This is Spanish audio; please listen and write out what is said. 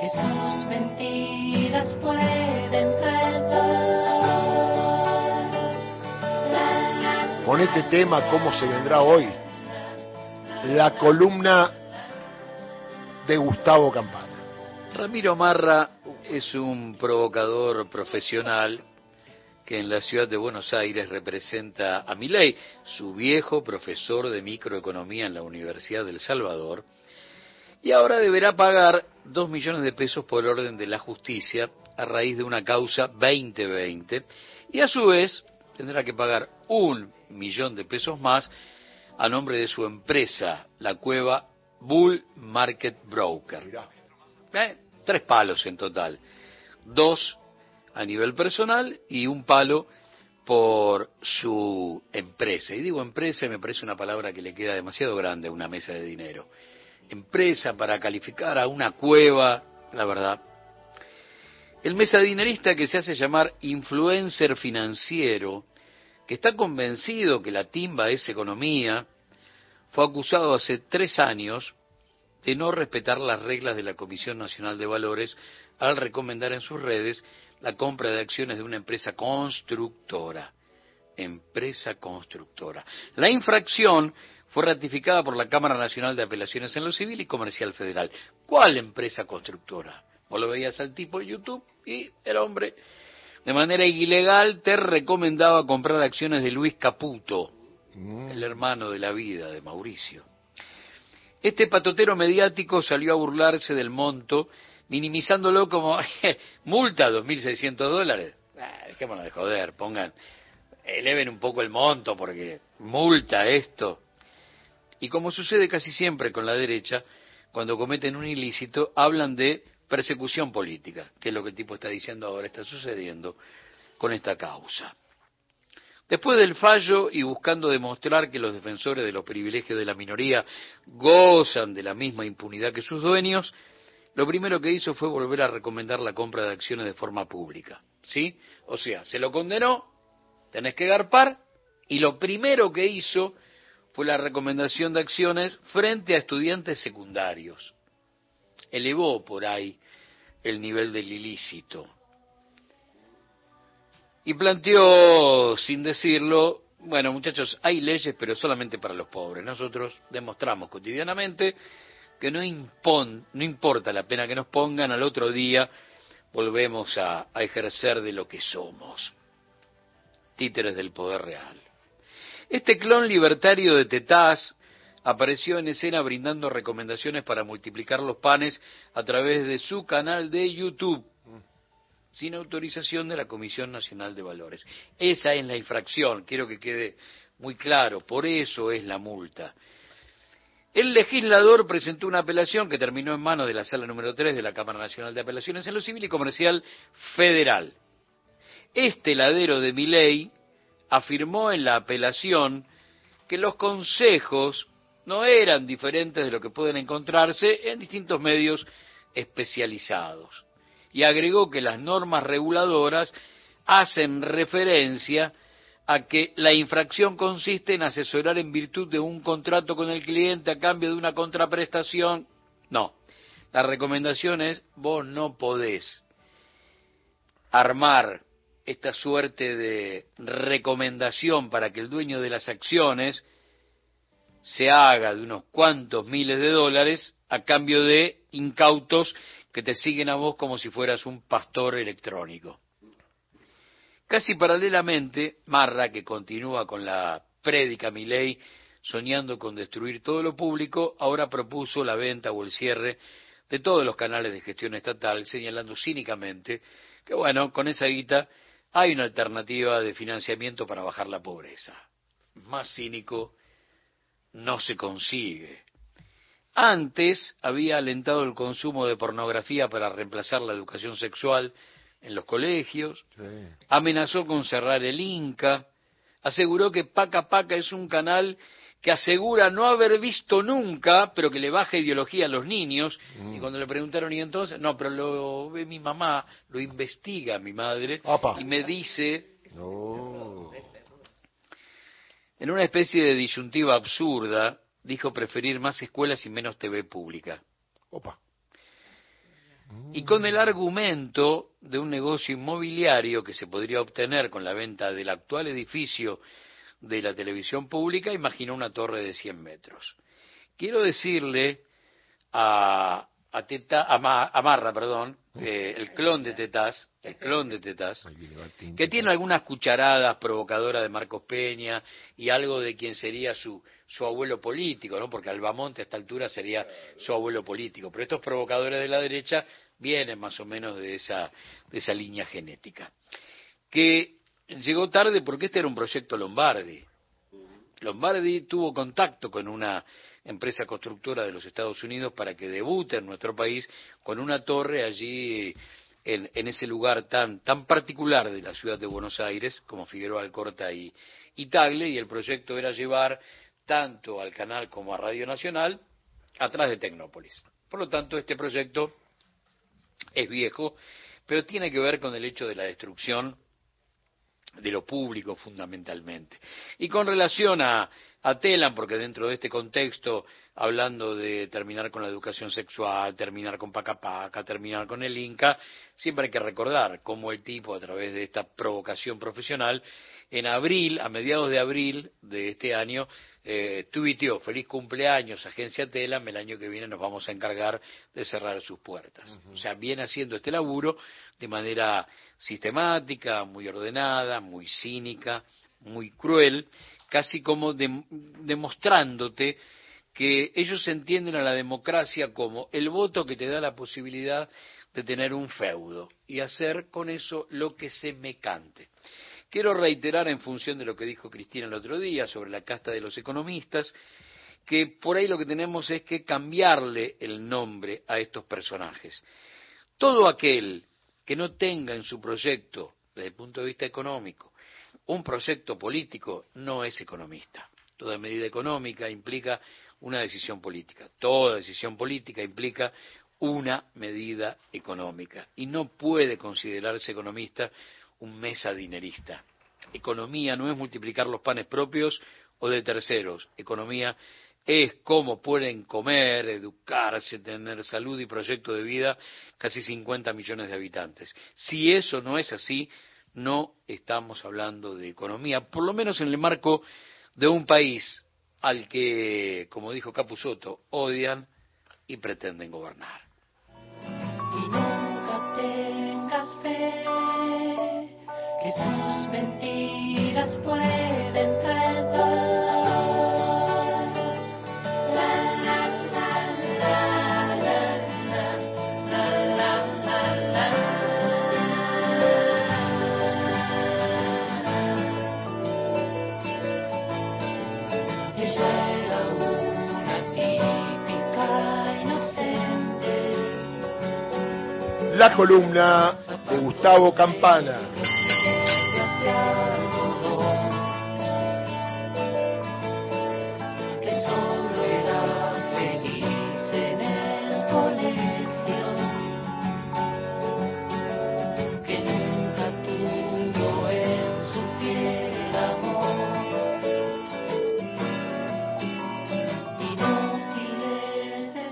que sus mentiras pueden traer Con este tema, ¿cómo se vendrá hoy? La columna de Gustavo Campana. Ramiro Marra es un provocador profesional que en la ciudad de Buenos Aires representa a Milei, su viejo profesor de microeconomía en la Universidad del Salvador, y ahora deberá pagar dos millones de pesos por orden de la justicia a raíz de una causa 2020 y a su vez tendrá que pagar un millón de pesos más a nombre de su empresa, la cueva Bull Market Broker. Eh, tres palos en total. Dos a nivel personal y un palo por su empresa. Y digo empresa me parece una palabra que le queda demasiado grande a una mesa de dinero. Empresa para calificar a una cueva, la verdad. El mesadinerista que se hace llamar influencer financiero, que está convencido que la timba es economía, fue acusado hace tres años de no respetar las reglas de la Comisión Nacional de Valores al recomendar en sus redes la compra de acciones de una empresa constructora. Empresa constructora. La infracción fue ratificada por la Cámara Nacional de Apelaciones en lo Civil y Comercial Federal. ¿Cuál empresa constructora? Vos lo veías al tipo en YouTube y el hombre, de manera ilegal, te recomendaba comprar acciones de Luis Caputo, mm. el hermano de la vida de Mauricio. Este patotero mediático salió a burlarse del monto minimizándolo como multa 2.600 dólares. Ah, dejémonos de joder, pongan, eleven un poco el monto porque multa esto. Y como sucede casi siempre con la derecha, cuando cometen un ilícito, hablan de persecución política, que es lo que el tipo está diciendo ahora, está sucediendo con esta causa. Después del fallo y buscando demostrar que los defensores de los privilegios de la minoría gozan de la misma impunidad que sus dueños, lo primero que hizo fue volver a recomendar la compra de acciones de forma pública. ¿Sí? O sea, se lo condenó, tenés que garpar, y lo primero que hizo fue la recomendación de acciones frente a estudiantes secundarios. Elevó por ahí el nivel del ilícito. Y planteó, sin decirlo, bueno muchachos, hay leyes pero solamente para los pobres. Nosotros demostramos cotidianamente que no, no importa la pena que nos pongan, al otro día volvemos a ejercer de lo que somos, títeres del poder real. Este clon libertario de Tetaz apareció en escena brindando recomendaciones para multiplicar los panes a través de su canal de YouTube, sin autorización de la Comisión Nacional de Valores. Esa es la infracción, quiero que quede muy claro, por eso es la multa. El legislador presentó una apelación que terminó en manos de la sala número 3 de la Cámara Nacional de Apelaciones en lo Civil y Comercial Federal. Este ladero de mi ley afirmó en la apelación que los consejos no eran diferentes de lo que pueden encontrarse en distintos medios especializados. Y agregó que las normas reguladoras hacen referencia a que la infracción consiste en asesorar en virtud de un contrato con el cliente a cambio de una contraprestación. No, la recomendación es vos no podés armar esta suerte de recomendación para que el dueño de las acciones se haga de unos cuantos miles de dólares a cambio de incautos que te siguen a vos como si fueras un pastor electrónico. Casi paralelamente, Marra, que continúa con la prédica Milei, soñando con destruir todo lo público, ahora propuso la venta o el cierre de todos los canales de gestión estatal, señalando cínicamente que, bueno, con esa guita hay una alternativa de financiamiento para bajar la pobreza. Más cínico no se consigue. Antes había alentado el consumo de pornografía para reemplazar la educación sexual en los colegios, amenazó con cerrar el Inca, aseguró que Paca Paca es un canal que asegura no haber visto nunca, pero que le baja ideología a los niños. Mm. Y cuando le preguntaron, ¿y entonces? No, pero lo ve mi mamá, lo investiga mi madre, y me dice... En una especie de disyuntiva absurda, dijo preferir más escuelas y menos TV pública. Opa. y con el argumento de un negocio inmobiliario que se podría obtener con la venta del actual edificio de la televisión pública, imaginó una torre de 100 metros. Quiero decirle a, a, Teta, a, Marra, perdón, eh, el clon de Tetaz, el clon de Tetaz, que tiene algunas cucharadas provocadoras de Marcos Peña y algo de quien sería su, su abuelo político, ¿no? Porque Albamonte a esta altura sería su abuelo político. Pero estos provocadores de la derecha vienen más o menos de esa, de esa línea genética. Que llegó tarde porque este era un proyecto Lombardi. Lombardi tuvo contacto con una empresa constructora de los Estados Unidos para que debute en nuestro país con una torre allí en, ese lugar tan, tan particular de la ciudad de Buenos Aires como Figueroa Alcorta y, y Tagle y el proyecto era llevar tanto al canal como a Radio Nacional atrás de Tecnópolis. Por lo tanto, este proyecto es viejo, pero tiene que ver con el hecho de la destrucción de lo público fundamentalmente. Y con relación a, a porque dentro de este contexto, hablando de terminar con la educación sexual, terminar con Pacapaca, terminar con el Inca, siempre hay que recordar cómo el tipo, a través de esta provocación profesional, en abril, a mediados de abril de este año, eh, tuiteó, feliz cumpleaños, agencia Telam, el año que viene nos vamos a encargar de cerrar sus puertas. O sea, viene haciendo este laburo de manera sistemática, muy ordenada, muy cínica, muy cruel, casi como demostrándote que ellos entienden a la democracia como el voto que te da la posibilidad de tener un feudo y hacer con eso lo que se me cante. Quiero reiterar en función de lo que dijo Cristina el otro día sobre la casta de los economistas, que por ahí lo que tenemos es que cambiarle el nombre a estos personajes. Todo aquel que no tenga en su proyecto, desde el punto de vista económico, un proyecto político, no es economista. Toda medida económica implica una decisión política. Toda decisión política implica una medida económica. Y no puede considerarse economista un mesa dinerista. Economía no es multiplicar los panes propios o de terceros. Economía es cómo pueden comer, educarse, tener salud y proyecto de vida casi 50 millones de habitantes. Si eso no es así, no estamos hablando de economía, por lo menos en el marco de un país al que, como dijo Capusotto, odian y pretenden gobernar. La columna de Gustavo Campana.